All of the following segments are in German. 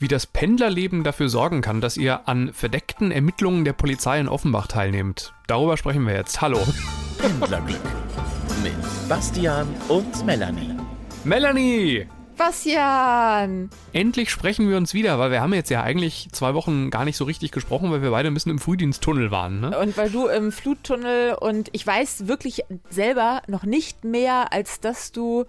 wie das Pendlerleben dafür sorgen kann, dass ihr an verdeckten Ermittlungen der Polizei in Offenbach teilnehmt. Darüber sprechen wir jetzt. Hallo. Pendlerglück mit Bastian und Melanie. Melanie! Bastian! Endlich sprechen wir uns wieder, weil wir haben jetzt ja eigentlich zwei Wochen gar nicht so richtig gesprochen, weil wir beide ein bisschen im Frühdiensttunnel waren. Ne? Und weil du im Fluttunnel und ich weiß wirklich selber noch nicht mehr, als dass du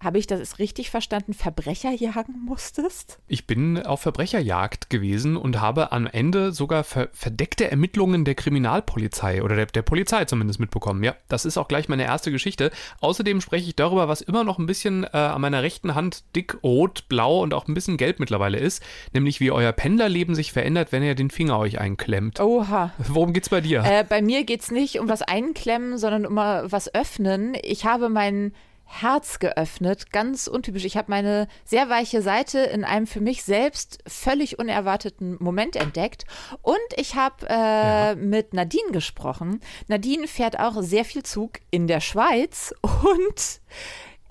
habe ich das richtig verstanden, Verbrecher jagen musstest? Ich bin auf Verbrecherjagd gewesen und habe am Ende sogar ver verdeckte Ermittlungen der Kriminalpolizei oder der, der, Polizei zumindest mitbekommen. Ja, das ist auch gleich meine erste Geschichte. Außerdem spreche ich darüber, was immer noch ein bisschen äh, an meiner rechten Hand dick rot, blau und auch ein bisschen gelb mittlerweile ist, nämlich wie euer Pendlerleben sich verändert, wenn ihr den Finger euch einklemmt. Oha. Worum geht's bei dir? Äh, bei mir geht's nicht um was einklemmen, sondern um was öffnen. Ich habe meinen Herz geöffnet, ganz untypisch. Ich habe meine sehr weiche Seite in einem für mich selbst völlig unerwarteten Moment entdeckt und ich habe äh, ja. mit Nadine gesprochen. Nadine fährt auch sehr viel Zug in der Schweiz und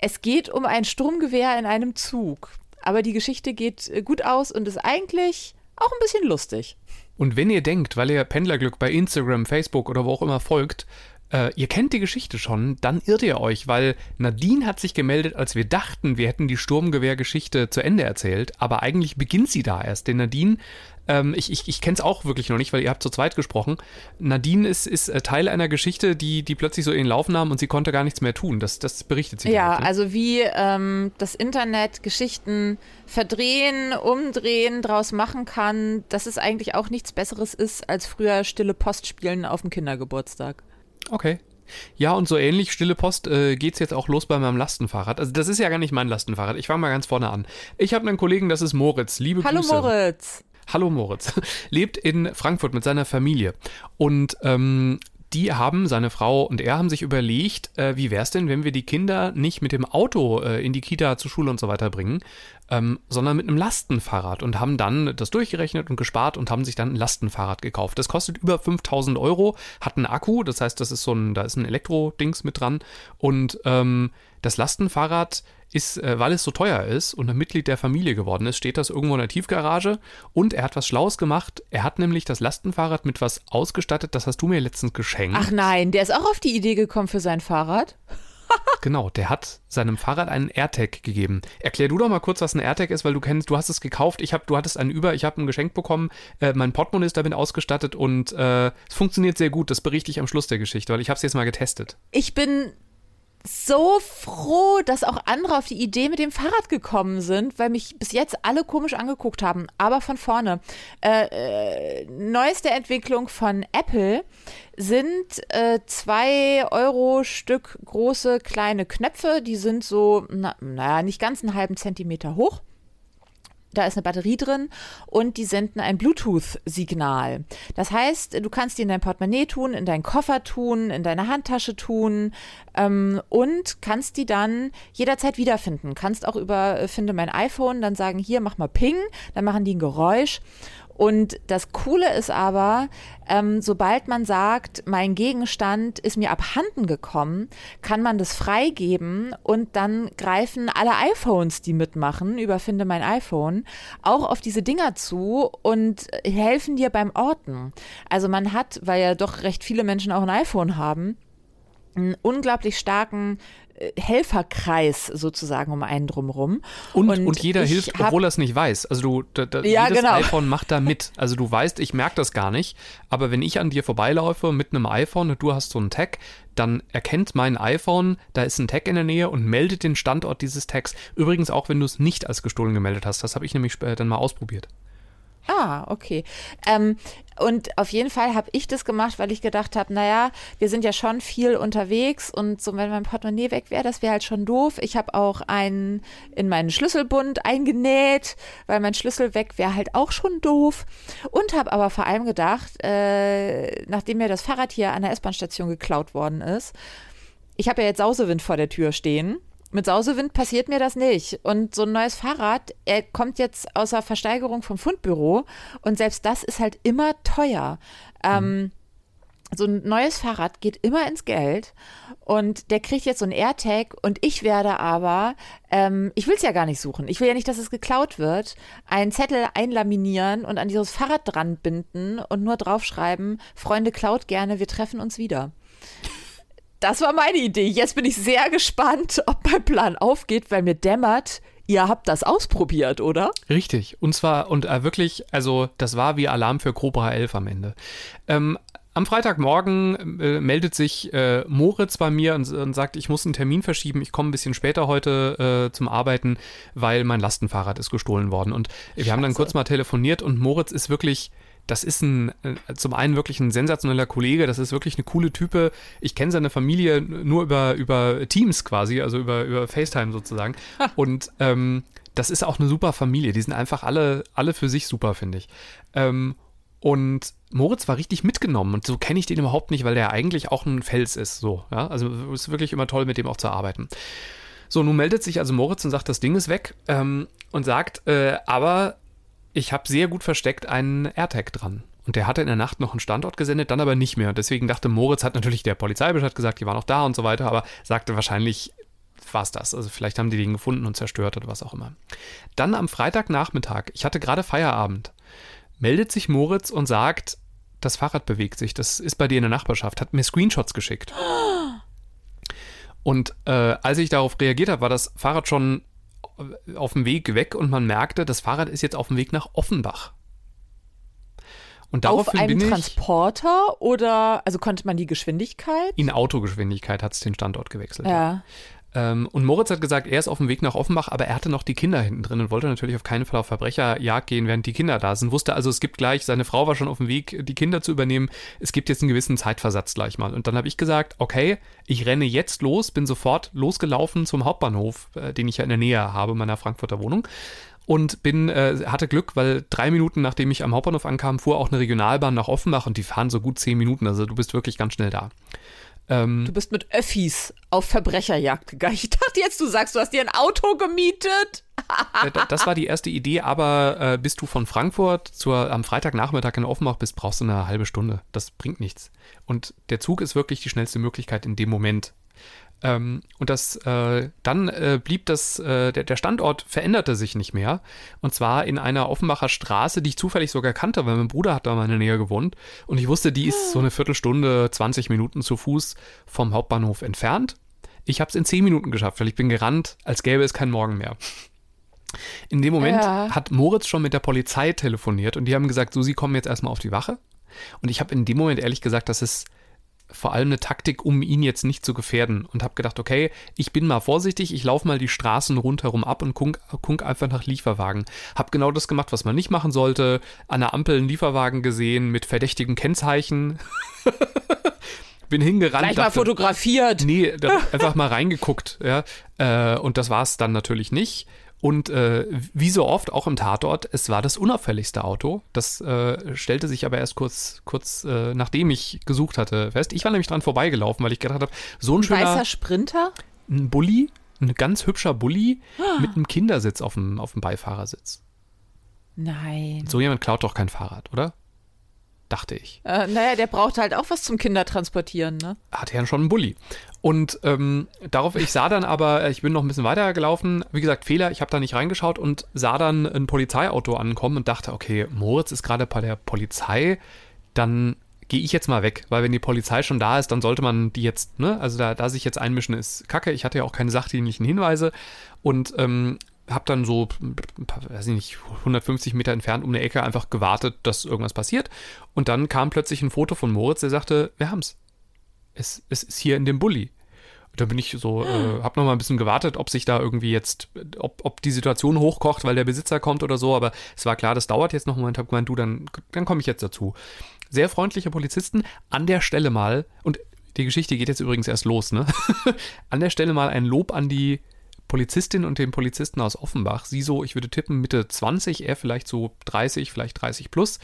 es geht um ein Sturmgewehr in einem Zug. Aber die Geschichte geht gut aus und ist eigentlich auch ein bisschen lustig. Und wenn ihr denkt, weil ihr Pendlerglück bei Instagram, Facebook oder wo auch immer folgt, äh, ihr kennt die Geschichte schon, dann irrt ihr euch, weil Nadine hat sich gemeldet, als wir dachten, wir hätten die Sturmgewehrgeschichte zu Ende erzählt, aber eigentlich beginnt sie da erst. Denn Nadine, ähm, ich, ich, ich kenne es auch wirklich noch nicht, weil ihr habt zu zweit gesprochen. Nadine ist, ist äh, Teil einer Geschichte, die, die plötzlich so in den Lauf nahm und sie konnte gar nichts mehr tun. Das, das berichtet sie. Ja, also wie ähm, das Internet Geschichten verdrehen, umdrehen, draus machen kann, dass es eigentlich auch nichts Besseres ist, als früher stille Post spielen auf dem Kindergeburtstag. Okay. Ja, und so ähnlich, stille Post, äh, geht's jetzt auch los bei meinem Lastenfahrrad. Also das ist ja gar nicht mein Lastenfahrrad. Ich fange mal ganz vorne an. Ich habe einen Kollegen, das ist Moritz. Liebe Hallo Grüße. Moritz. Hallo Moritz. Lebt in Frankfurt mit seiner Familie. Und ähm, die haben, seine Frau und er haben sich überlegt, äh, wie wäre es denn, wenn wir die Kinder nicht mit dem Auto äh, in die Kita, zur Schule und so weiter bringen, ähm, sondern mit einem Lastenfahrrad und haben dann das durchgerechnet und gespart und haben sich dann ein Lastenfahrrad gekauft. Das kostet über 5000 Euro, hat einen Akku, das heißt, das ist so ein, da ist ein Elektro-Dings mit dran und ähm, das Lastenfahrrad ist, äh, weil es so teuer ist und ein Mitglied der Familie geworden ist, steht das irgendwo in der Tiefgarage und er hat was Schlaues gemacht. Er hat nämlich das Lastenfahrrad mit was ausgestattet, das hast du mir letztens geschenkt. Ach nein, der ist auch auf die Idee gekommen für sein Fahrrad. Genau, der hat seinem Fahrrad einen AirTag gegeben. Erklär du doch mal kurz, was ein AirTag ist, weil du kennst, du hast es gekauft, ich hab, du hattest einen über, ich habe ein Geschenk bekommen, äh, mein Portemonnaie ist damit ausgestattet und äh, es funktioniert sehr gut. Das berichte ich am Schluss der Geschichte, weil ich habe es jetzt mal getestet. Ich bin so froh, dass auch andere auf die Idee mit dem Fahrrad gekommen sind, weil mich bis jetzt alle komisch angeguckt haben. Aber von vorne. Äh, äh, neueste Entwicklung von Apple sind äh, zwei Euro Stück große kleine Knöpfe. Die sind so, na, naja, nicht ganz einen halben Zentimeter hoch. Da ist eine Batterie drin und die senden ein Bluetooth-Signal. Das heißt, du kannst die in dein Portemonnaie tun, in deinen Koffer tun, in deine Handtasche tun ähm, und kannst die dann jederzeit wiederfinden. Kannst auch über äh, Finde mein iPhone dann sagen, hier mach mal Ping, dann machen die ein Geräusch und das Coole ist aber, ähm, sobald man sagt, mein Gegenstand ist mir abhanden gekommen, kann man das freigeben und dann greifen alle iPhones, die mitmachen, über Finde mein iPhone, auch auf diese Dinger zu und helfen dir beim Orten. Also man hat, weil ja doch recht viele Menschen auch ein iPhone haben, einen unglaublich starken Helferkreis sozusagen um einen drumherum. Und, und, und jeder hilft, obwohl er es nicht weiß. Also du, da, da, ja, jedes genau. iPhone macht da mit. Also du weißt, ich merke das gar nicht, aber wenn ich an dir vorbeilaufe mit einem iPhone und du hast so einen Tag, dann erkennt mein iPhone, da ist ein Tag in der Nähe und meldet den Standort dieses Tags. Übrigens auch, wenn du es nicht als gestohlen gemeldet hast. Das habe ich nämlich dann mal ausprobiert. Ah, okay. Ähm, und auf jeden Fall habe ich das gemacht, weil ich gedacht habe, naja, wir sind ja schon viel unterwegs und so, wenn mein Portemonnaie weg wäre, das wäre halt schon doof. Ich habe auch einen in meinen Schlüsselbund eingenäht, weil mein Schlüssel weg wäre halt auch schon doof. Und habe aber vor allem gedacht, äh, nachdem mir das Fahrrad hier an der S-Bahn-Station geklaut worden ist, ich habe ja jetzt Sausewind vor der Tür stehen mit Sausewind passiert mir das nicht. Und so ein neues Fahrrad, er kommt jetzt aus der Versteigerung vom Fundbüro und selbst das ist halt immer teuer. Ähm, mhm. so ein neues Fahrrad geht immer ins Geld und der kriegt jetzt so ein AirTag und ich werde aber, ähm, ich will es ja gar nicht suchen, ich will ja nicht, dass es geklaut wird, einen Zettel einlaminieren und an dieses Fahrrad dran binden und nur draufschreiben, Freunde klaut gerne, wir treffen uns wieder. Das war meine Idee. Jetzt bin ich sehr gespannt, ob mein Plan aufgeht, weil mir dämmert, ihr habt das ausprobiert, oder? Richtig. Und zwar, und äh, wirklich, also das war wie Alarm für Cobra 11 am Ende. Ähm, am Freitagmorgen äh, meldet sich äh, Moritz bei mir und, und, sagt, ich muss einen Termin verschieben, ich komme ein bisschen später heute äh, zum Arbeiten, weil mein Lastenfahrrad ist gestohlen worden. Und wir Scheiße. haben dann kurz mal telefoniert und Moritz ist wirklich das ist ein, äh, zum einen wirklich ein sensationeller Kollege, das ist wirklich eine coole Type. Ich kenne seine Familie nur über, über Teams quasi, also über, über FaceTime sozusagen. Und ähm, das ist auch eine super Familie. Die sind einfach alle, alle für sich super, finde ich. Ähm, und Moritz war richtig mitgenommen und so kenne ich den überhaupt nicht, weil der eigentlich auch ein Fels ist. So, ja. Also es ist wirklich immer toll, mit dem auch zu arbeiten. So, nun meldet sich also Moritz und sagt, das Ding ist weg ähm, und sagt, äh, aber ich habe sehr gut versteckt einen AirTag dran. Und der hatte in der Nacht noch einen Standort gesendet, dann aber nicht mehr. Und deswegen dachte Moritz, hat natürlich der Polizeibescheid gesagt, die waren auch da und so weiter, aber sagte wahrscheinlich war es das. Also vielleicht haben die den gefunden und zerstört oder was auch immer. Dann am Freitagnachmittag, ich hatte gerade Feierabend, meldet sich Moritz und sagt, das Fahrrad bewegt sich, das ist bei dir in der Nachbarschaft, hat mir Screenshots geschickt. Und äh, als ich darauf reagiert habe, war das Fahrrad schon auf dem Weg weg und man merkte, das Fahrrad ist jetzt auf dem Weg nach Offenbach. Und auf einem Transporter oder also konnte man die Geschwindigkeit? In Autogeschwindigkeit hat es den Standort gewechselt. Ja. Ähm, und Moritz hat gesagt, er ist auf dem Weg nach Offenbach, aber er hatte noch die Kinder hinten drin und wollte natürlich auf keinen Fall auf Verbrecherjagd gehen, während die Kinder da sind. Wusste also, es gibt gleich, seine Frau war schon auf dem Weg, die Kinder zu übernehmen. Es gibt jetzt einen gewissen Zeitversatz gleich mal. Und dann habe ich gesagt, okay, ich renne jetzt los, bin sofort losgelaufen zum Hauptbahnhof, äh, den ich ja in der Nähe habe, meiner Frankfurter Wohnung und bin äh, hatte Glück, weil drei Minuten nachdem ich am Hauptbahnhof ankam, fuhr auch eine Regionalbahn nach Offenbach und die fahren so gut zehn Minuten. Also du bist wirklich ganz schnell da. Ähm, du bist mit Öffis auf Verbrecherjagd gegangen. Ich dachte jetzt, du sagst, du hast dir ein Auto gemietet. Äh, das war die erste Idee, aber äh, bis du von Frankfurt zur, am Freitagnachmittag in Offenbach bist, brauchst du eine halbe Stunde. Das bringt nichts. Und der Zug ist wirklich die schnellste Möglichkeit in dem Moment. Ähm, und das, äh, dann äh, blieb das, äh, der, der, Standort veränderte sich nicht mehr. Und zwar in einer Offenbacher Straße, die ich zufällig sogar kannte, weil mein Bruder hat da mal in der Nähe gewohnt. Und ich wusste, die ist so eine Viertelstunde, 20 Minuten zu Fuß vom Hauptbahnhof entfernt. Ich habe es in 10 Minuten geschafft, weil ich bin gerannt, als gäbe es keinen Morgen mehr. In dem Moment ja. hat Moritz schon mit der Polizei telefoniert und die haben gesagt, so, sie kommen jetzt erstmal auf die Wache. Und ich habe in dem Moment ehrlich gesagt, das ist vor allem eine Taktik, um ihn jetzt nicht zu gefährden und habe gedacht, okay, ich bin mal vorsichtig, ich laufe mal die Straßen rundherum ab und guck, guck einfach nach Lieferwagen. Habe genau das gemacht, was man nicht machen sollte. An der Ampel einen Lieferwagen gesehen mit verdächtigem Kennzeichen. bin hingerannt. Gleich dachte, mal fotografiert. Nee, einfach mal reingeguckt, ja. Äh, und das war es dann natürlich nicht. Und äh, wie so oft, auch im Tatort, es war das unauffälligste Auto. Das äh, stellte sich aber erst kurz, kurz äh, nachdem ich gesucht hatte, fest. Ich war nämlich dran vorbeigelaufen, weil ich gedacht habe, so ein, ein schöner... Weißer Sprinter? Ein Bulli, ein ganz hübscher Bulli ah. mit einem Kindersitz auf dem, auf dem Beifahrersitz. Nein. So jemand klaut doch kein Fahrrad, oder? Dachte ich. Äh, naja, der braucht halt auch was zum Kindertransportieren, ne? Hatte ja schon einen Bulli. Und ähm, darauf, ich sah dann aber, äh, ich bin noch ein bisschen weiter gelaufen, wie gesagt, Fehler, ich habe da nicht reingeschaut und sah dann ein Polizeiauto ankommen und dachte, okay, Moritz ist gerade bei der Polizei, dann gehe ich jetzt mal weg, weil wenn die Polizei schon da ist, dann sollte man die jetzt, ne, also da, da sich jetzt einmischen, ist kacke. Ich hatte ja auch keine sachdienlichen Hinweise und ähm, habe dann so, weiß ich nicht, 150 Meter entfernt um eine Ecke einfach gewartet, dass irgendwas passiert. Und dann kam plötzlich ein Foto von Moritz, der sagte, wir haben's. Es, es ist hier in dem Bulli. Da bin ich so, äh, hab noch mal ein bisschen gewartet, ob sich da irgendwie jetzt, ob, ob die Situation hochkocht, weil der Besitzer kommt oder so. Aber es war klar, das dauert jetzt noch einen Moment. Hab gemeint, du, dann, dann komme ich jetzt dazu. Sehr freundliche Polizisten. An der Stelle mal, und die Geschichte geht jetzt übrigens erst los, ne? an der Stelle mal ein Lob an die Polizistin und den Polizisten aus Offenbach. Sie so, ich würde tippen, Mitte 20, er vielleicht so 30, vielleicht 30 plus.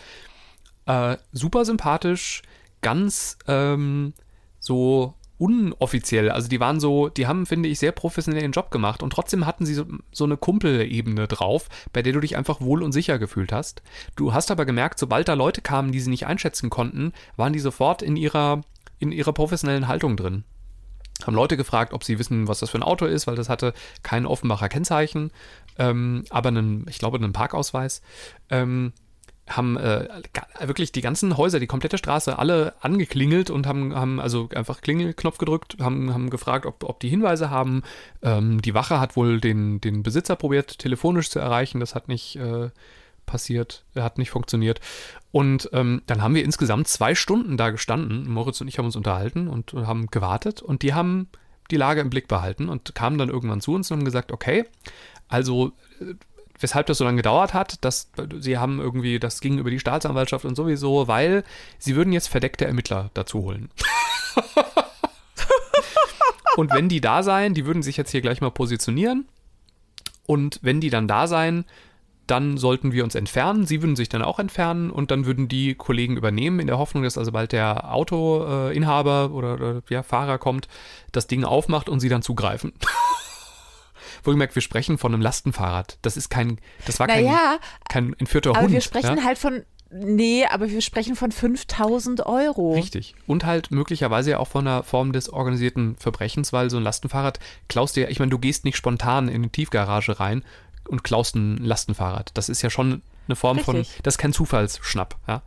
Äh, super sympathisch, ganz ähm, so unoffiziell. Also die waren so, die haben, finde ich, sehr professionell ihren Job gemacht und trotzdem hatten sie so, so eine Kumpelebene drauf, bei der du dich einfach wohl und sicher gefühlt hast. Du hast aber gemerkt, sobald da Leute kamen, die sie nicht einschätzen konnten, waren die sofort in ihrer, in ihrer professionellen Haltung drin. Haben Leute gefragt, ob sie wissen, was das für ein Auto ist, weil das hatte kein Offenbacher Kennzeichen, ähm, aber einen, ich glaube, einen Parkausweis. Ähm, haben äh, wirklich die ganzen Häuser, die komplette Straße, alle angeklingelt und haben, haben also einfach Klingelknopf gedrückt, haben, haben gefragt, ob, ob die Hinweise haben. Ähm, die Wache hat wohl den, den Besitzer probiert, telefonisch zu erreichen. Das hat nicht äh, passiert, hat nicht funktioniert. Und ähm, dann haben wir insgesamt zwei Stunden da gestanden. Moritz und ich haben uns unterhalten und haben gewartet und die haben die Lage im Blick behalten und kamen dann irgendwann zu uns und haben gesagt, okay, also äh, weshalb das so lange gedauert hat, dass sie haben irgendwie, das ging über die Staatsanwaltschaft und sowieso, weil sie würden jetzt verdeckte Ermittler dazu holen. und wenn die da seien, die würden sich jetzt hier gleich mal positionieren. Und wenn die dann da seien, dann sollten wir uns entfernen. Sie würden sich dann auch entfernen und dann würden die Kollegen übernehmen, in der Hoffnung, dass also bald der Autoinhaber oder, oder ja, Fahrer kommt, das Ding aufmacht und sie dann zugreifen. Wohlgemerkt, wir sprechen von einem Lastenfahrrad. Das ist kein, das war kein, Naja, kein entführter aber Hund. wir sprechen ja? halt von, nee, aber wir sprechen von 5000 Euro. Richtig. Und halt möglicherweise ja auch von einer Form des organisierten Verbrechens, weil so ein Lastenfahrrad klaust dir, ich meine, du gehst nicht spontan in eine Tiefgarage rein und klaust ein Lastenfahrrad. Das ist ja schon eine Form von, Richtig. das ist kein Zufallsschnapp. Ja?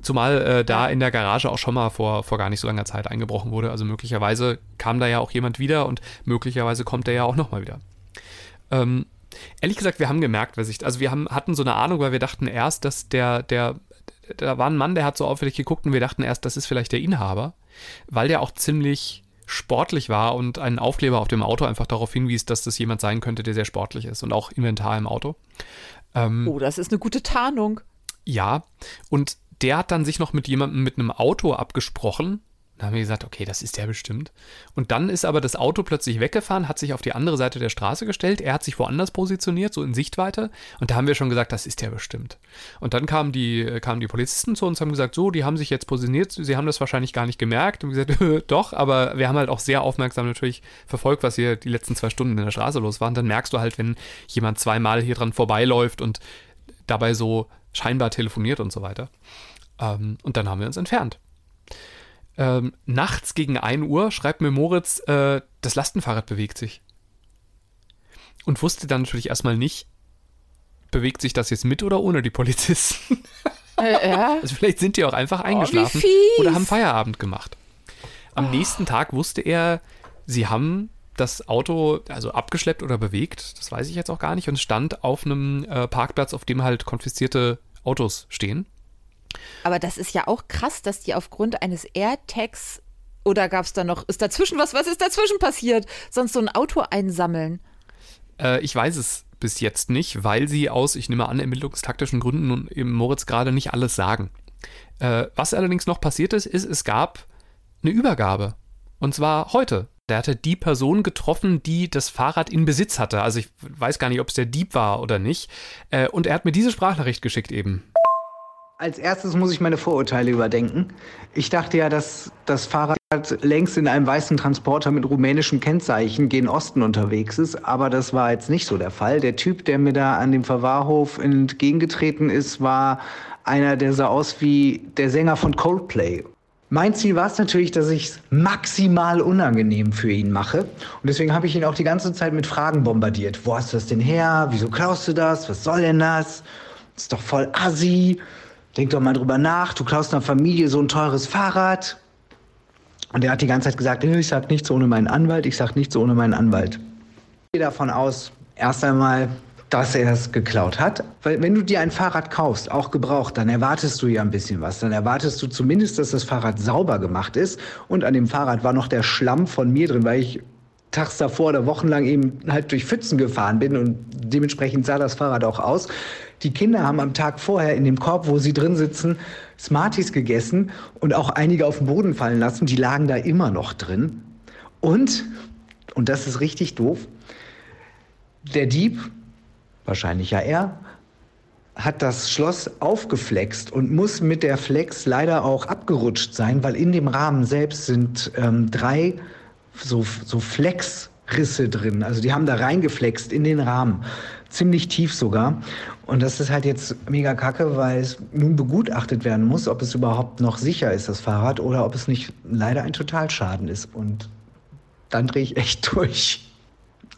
Zumal äh, da in der Garage auch schon mal vor, vor gar nicht so langer Zeit eingebrochen wurde. Also möglicherweise kam da ja auch jemand wieder und möglicherweise kommt der ja auch nochmal wieder. Ähm, ehrlich gesagt, wir haben gemerkt, was ich, also wir haben, hatten so eine Ahnung, weil wir dachten erst, dass der, der, da war ein Mann, der hat so auffällig geguckt und wir dachten erst, das ist vielleicht der Inhaber, weil der auch ziemlich sportlich war und einen Aufkleber auf dem Auto einfach darauf hinwies, dass das jemand sein könnte, der sehr sportlich ist und auch Inventar im Auto. Ähm, Oh, das ist eine gute Tarnung. ja, und der hat dann sich noch mit jemandem mit einem Auto abgesprochen. Da haben wir gesagt, okay, das ist der bestimmt. Und dann ist aber das Auto plötzlich weggefahren, hat sich auf die andere Seite der Straße gestellt. Er hat sich woanders positioniert, so in Sichtweite. Und da haben wir schon gesagt, das ist der bestimmt. Und dann kamen die, kamen die Polizisten zu uns, haben gesagt, so, die haben sich jetzt positioniert. Sie haben das wahrscheinlich gar nicht gemerkt. Und gesagt, doch, aber wir haben halt auch sehr aufmerksam natürlich verfolgt, was hier die letzten zwei Stunden in der Straße los war. Und dann merkst du halt, wenn jemand zweimal hier dran vorbeiläuft und dabei so scheinbar telefoniert und so weiter. Ähm, und dann haben wir uns entfernt. Ähm, nachts gegen 1 Uhr schreibt mir Moritz, äh, das Lastenfahrrad bewegt sich. Und wusste dann natürlich erstmal nicht, bewegt sich das jetzt mit oder ohne die Polizisten. Äh, ja. Also vielleicht sind die auch einfach eingeschlafen fies. oder haben Feierabend gemacht. Am nächsten Tag wusste er, sie haben das Auto also abgeschleppt oder bewegt, das weiß ich jetzt auch gar nicht, und stand auf einem äh, Parkplatz, auf dem halt konfiszierte Autos stehen. Aber das ist ja auch krass, dass die aufgrund eines AirTags oder gab es da noch, ist dazwischen was, was ist dazwischen passiert? Sonst so ein Auto einsammeln. Äh, ich weiß es bis jetzt nicht, weil sie aus, ich nehme an, ermittlungstaktischen Gründen nun eben Moritz gerade nicht alles sagen. Äh, was allerdings noch passiert ist, ist, es gab eine Übergabe. Und zwar heute. Der hatte die Person getroffen, die das Fahrrad in Besitz hatte. Also ich weiß gar nicht, ob es der Dieb war oder nicht. Äh, und er hat mir diese Sprachnachricht geschickt eben. Als erstes muss ich meine Vorurteile überdenken. Ich dachte ja, dass das Fahrrad längst in einem weißen Transporter mit rumänischem Kennzeichen gen Osten unterwegs ist, aber das war jetzt nicht so der Fall. Der Typ, der mir da an dem Verwahrhof entgegengetreten ist, war einer, der sah aus wie der Sänger von Coldplay. Mein Ziel war es natürlich, dass ich es maximal unangenehm für ihn mache. Und deswegen habe ich ihn auch die ganze Zeit mit Fragen bombardiert. Wo hast du das denn her? Wieso klaust du das? Was soll denn das? Ist doch voll assi. Denk doch mal drüber nach. Du klaust einer Familie so ein teures Fahrrad. Und er hat die ganze Zeit gesagt, "Nö, ich sag nichts ohne meinen Anwalt, ich sag nichts ohne meinen Anwalt. Ich gehe davon aus, erst einmal, dass er es geklaut hat. Weil wenn du dir ein Fahrrad kaufst, auch gebraucht, dann erwartest du ja ein bisschen was. Dann erwartest du zumindest, dass das Fahrrad sauber gemacht ist. Und an dem Fahrrad war noch der Schlamm von mir drin, weil ich tags davor oder wochenlang eben halt durch Pfützen gefahren bin und dementsprechend sah das Fahrrad auch aus. Die Kinder haben am Tag vorher in dem Korb, wo sie drin sitzen, Smarties gegessen und auch einige auf den Boden fallen lassen. Die lagen da immer noch drin. Und, und das ist richtig doof, der Dieb, wahrscheinlich ja er, hat das Schloss aufgeflext und muss mit der Flex leider auch abgerutscht sein, weil in dem Rahmen selbst sind ähm, drei so, so Flexrisse drin. Also die haben da reingeflext in den Rahmen. Ziemlich tief sogar. Und das ist halt jetzt mega kacke, weil es nun begutachtet werden muss, ob es überhaupt noch sicher ist, das Fahrrad, oder ob es nicht leider ein Totalschaden ist. Und dann drehe ich echt durch.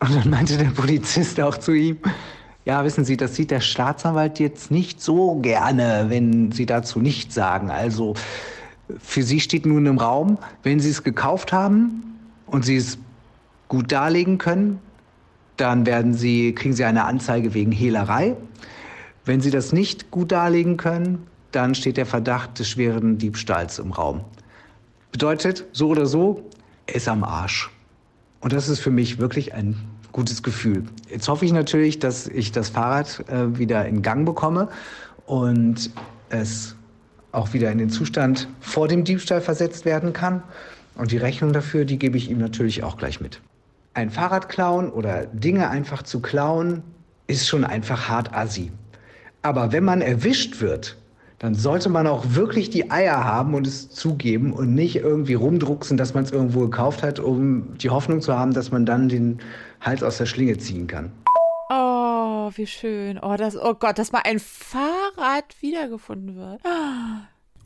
Und dann meinte der Polizist auch zu ihm, ja, wissen Sie, das sieht der Staatsanwalt jetzt nicht so gerne, wenn Sie dazu nichts sagen. Also für Sie steht nun im Raum, wenn Sie es gekauft haben und Sie es gut darlegen können, dann werden Sie, kriegen Sie eine Anzeige wegen Hehlerei. Wenn Sie das nicht gut darlegen können, dann steht der Verdacht des schweren Diebstahls im Raum. Bedeutet, so oder so, er ist am Arsch. Und das ist für mich wirklich ein gutes Gefühl. Jetzt hoffe ich natürlich, dass ich das Fahrrad äh, wieder in Gang bekomme und es auch wieder in den Zustand vor dem Diebstahl versetzt werden kann. Und die Rechnung dafür, die gebe ich ihm natürlich auch gleich mit. Ein Fahrrad klauen oder Dinge einfach zu klauen, ist schon einfach hart assi. Aber wenn man erwischt wird, dann sollte man auch wirklich die Eier haben und es zugeben und nicht irgendwie rumdrucksen, dass man es irgendwo gekauft hat, um die Hoffnung zu haben, dass man dann den Hals aus der Schlinge ziehen kann. Oh, wie schön. Oh, das, oh Gott, dass mal ein Fahrrad wiedergefunden wird.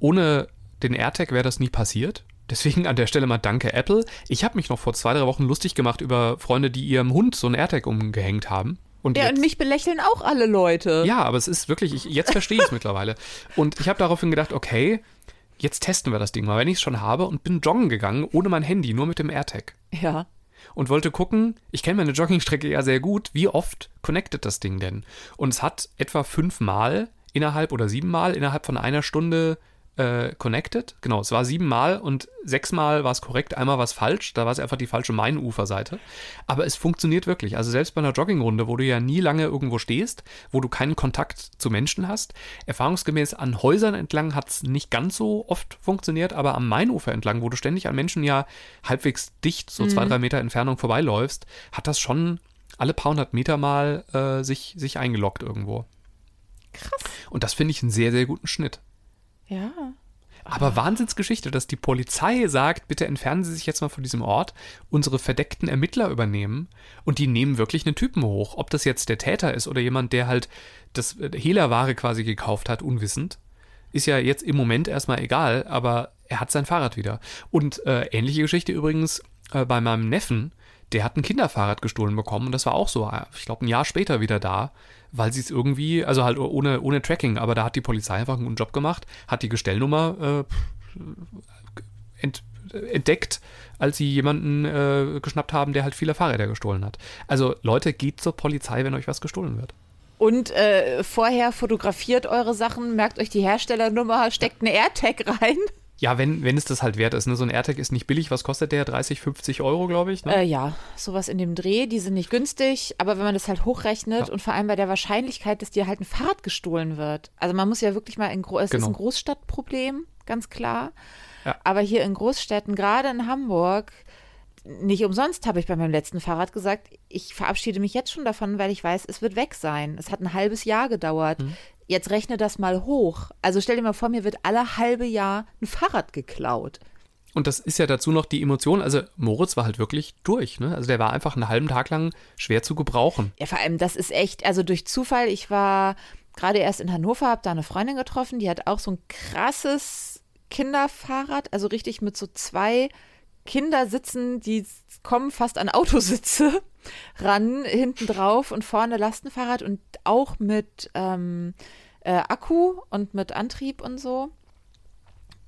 Ohne den AirTag wäre das nie passiert. Deswegen an der Stelle mal danke Apple. Ich habe mich noch vor zwei, drei Wochen lustig gemacht über Freunde, die ihrem Hund so einen AirTag umgehängt haben. Und ja, jetzt, und mich belächeln auch alle Leute. Ja, aber es ist wirklich, ich, jetzt verstehe ich es mittlerweile. Und ich habe daraufhin gedacht, okay, jetzt testen wir das Ding mal, wenn ich es schon habe und bin joggen gegangen, ohne mein Handy, nur mit dem AirTag. Ja. Und wollte gucken, ich kenne meine Joggingstrecke ja sehr gut, wie oft connectet das Ding denn? Und es hat etwa fünfmal innerhalb oder siebenmal innerhalb von einer Stunde äh, connected. Genau, es war siebenmal und sechsmal war es korrekt, einmal war es falsch. Da war es einfach die falsche Main-Ufer-Seite. Aber es funktioniert wirklich. Also selbst bei einer Joggingrunde, wo du ja nie lange irgendwo stehst, wo du keinen Kontakt zu Menschen hast, erfahrungsgemäß an Häusern entlang hat es nicht ganz so oft funktioniert, aber am Mainufer entlang, wo du ständig an Menschen ja halbwegs dicht, so mhm. zwei, drei Meter Entfernung vorbeiläufst, hat das schon alle paar hundert Meter mal äh, sich, sich eingeloggt irgendwo. Krass. Und das finde ich einen sehr, sehr guten Schnitt. Ja. Aber Wahnsinnsgeschichte, dass die Polizei sagt, bitte entfernen Sie sich jetzt mal von diesem Ort, unsere verdeckten Ermittler übernehmen und die nehmen wirklich einen Typen hoch. Ob das jetzt der Täter ist oder jemand, der halt das äh, Hehlerware quasi gekauft hat, unwissend, ist ja jetzt im Moment erstmal egal, aber er hat sein Fahrrad wieder. Und äh, ähnliche Geschichte übrigens äh, bei meinem Neffen, der hat ein Kinderfahrrad gestohlen bekommen und das war auch so, äh, ich glaube, ein Jahr später wieder da weil sie es irgendwie, also halt ohne, ohne Tracking, aber da hat die Polizei einfach einen guten Job gemacht, hat die Gestellnummer äh, ent, entdeckt, als sie jemanden äh, geschnappt haben, der halt viele Fahrräder gestohlen hat. Also Leute, geht zur Polizei, wenn euch was gestohlen wird. Und äh, vorher fotografiert eure Sachen, merkt euch die Herstellernummer, steckt eine AirTag rein. Ja, wenn, wenn es das halt wert ist. Ne? So ein AirTag ist nicht billig. Was kostet der? 30, 50 Euro, glaube ich. Ne? Äh, ja, sowas in dem Dreh. Die sind nicht günstig, aber wenn man das halt hochrechnet ja. und vor allem bei der Wahrscheinlichkeit, dass dir halt ein Fahrrad gestohlen wird. Also man muss ja wirklich mal in Gro es genau. ist ein Großstadtproblem, ganz klar. Ja. Aber hier in Großstädten, gerade in Hamburg, nicht umsonst habe ich bei meinem letzten Fahrrad gesagt, ich verabschiede mich jetzt schon davon, weil ich weiß, es wird weg sein. Es hat ein halbes Jahr gedauert. Mhm. Jetzt rechne das mal hoch. Also stell dir mal vor, mir wird alle halbe Jahr ein Fahrrad geklaut. Und das ist ja dazu noch die Emotion. Also Moritz war halt wirklich durch. Ne? Also der war einfach einen halben Tag lang schwer zu gebrauchen. Ja, vor allem, das ist echt, also durch Zufall, ich war gerade erst in Hannover, habe da eine Freundin getroffen, die hat auch so ein krasses Kinderfahrrad, also richtig mit so zwei Kindersitzen, die kommen fast an Autositze ran, hinten drauf und vorne Lastenfahrrad und auch mit ähm, äh, Akku und mit Antrieb und so.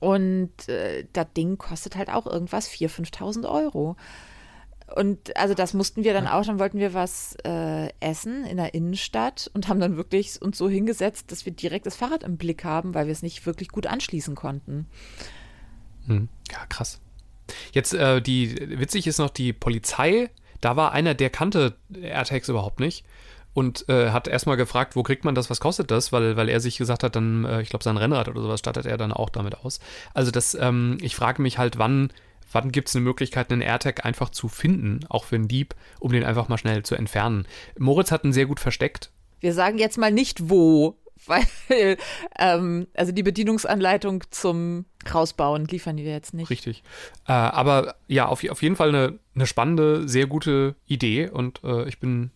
Und äh, das Ding kostet halt auch irgendwas 4.000, 5.000 Euro. Und also das mussten wir dann auch, dann wollten wir was äh, essen in der Innenstadt und haben dann wirklich uns so hingesetzt, dass wir direkt das Fahrrad im Blick haben, weil wir es nicht wirklich gut anschließen konnten. Hm. Ja, krass. Jetzt, äh, die, witzig ist noch, die Polizei, da war einer, der kannte AirTags überhaupt nicht und äh, hat erstmal gefragt, wo kriegt man das, was kostet das, weil, weil er sich gesagt hat, dann, äh, ich glaube, sein Rennrad oder sowas stattet er dann auch damit aus. Also das, ähm, ich frage mich halt, wann, wann gibt es eine Möglichkeit, einen AirTag einfach zu finden, auch für einen Dieb, um den einfach mal schnell zu entfernen. Moritz hat ihn sehr gut versteckt. Wir sagen jetzt mal nicht wo, weil, ähm, also die Bedienungsanleitung zum Rausbauen liefern wir jetzt nicht. Richtig. Äh, aber ja, auf, auf jeden Fall eine, eine spannende, sehr gute Idee und äh, ich bin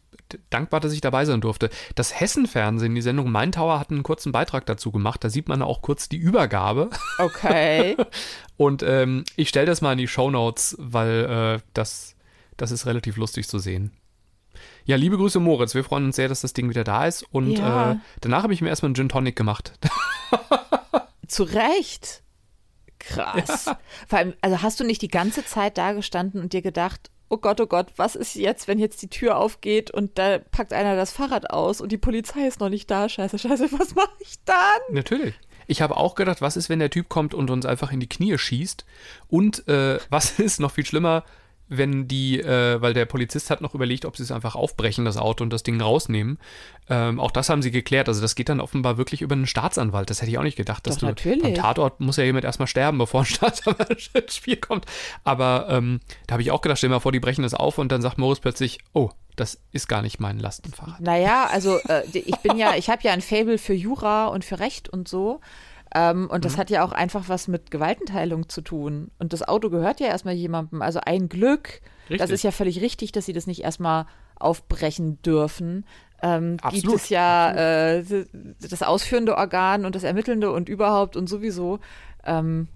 dankbar, dass ich dabei sein durfte. Das Hessen-Fernsehen, die Sendung Mein Tower, hat einen kurzen Beitrag dazu gemacht. Da sieht man auch kurz die Übergabe. Okay. Und ähm, ich stelle das mal in die Shownotes, weil äh, das, das ist relativ lustig zu sehen. Ja, liebe Grüße Moritz, wir freuen uns sehr, dass das Ding wieder da ist. Und Ja. äh, danach habe ich mir erstmal einen Gin Tonic gemacht. Zu Recht. Krass. Vor allem, also hast du nicht die ganze Zeit da gestanden und dir gedacht, oh Gott, oh Gott, was ist jetzt, wenn jetzt die Tür aufgeht und da packt einer das Fahrrad aus und die Polizei ist noch nicht da? Scheiße, scheiße, was mache ich dann? Natürlich. Ich habe auch gedacht, was ist, wenn der Typ kommt und uns einfach in die Knie schießt? Und äh, was ist noch viel schlimmer, wenn die, äh, weil der Polizist hat noch überlegt, ob sie es einfach aufbrechen, das Auto, und das Ding rausnehmen. Ähm, auch das haben sie geklärt. Also das geht dann offenbar wirklich über einen Staatsanwalt. Das hätte ich auch nicht gedacht. Dass Doch, du natürlich. Beim Tatort muss ja jemand erstmal sterben, bevor ein Staatsanwalt ins Spiel kommt. Aber ähm, da habe ich auch gedacht, stell dir mal vor, die brechen das auf und dann sagt Moritz plötzlich, oh, das ist gar nicht mein Lastenfahrrad. Naja, also äh, ich bin ja, ich habe ja ein Fable für Jura und für Recht und so. Ähm, und das hat ja auch einfach was mit Gewaltenteilung zu tun. Und das Auto gehört ja erstmal jemandem. Also ein Glück. Das Richtig. ist ja völlig richtig, dass sie das nicht erstmal aufbrechen dürfen. Ähm, gibt Absolut, es ja äh, das ausführende Organ und das ermittelnde und überhaupt und sowieso. Ähm,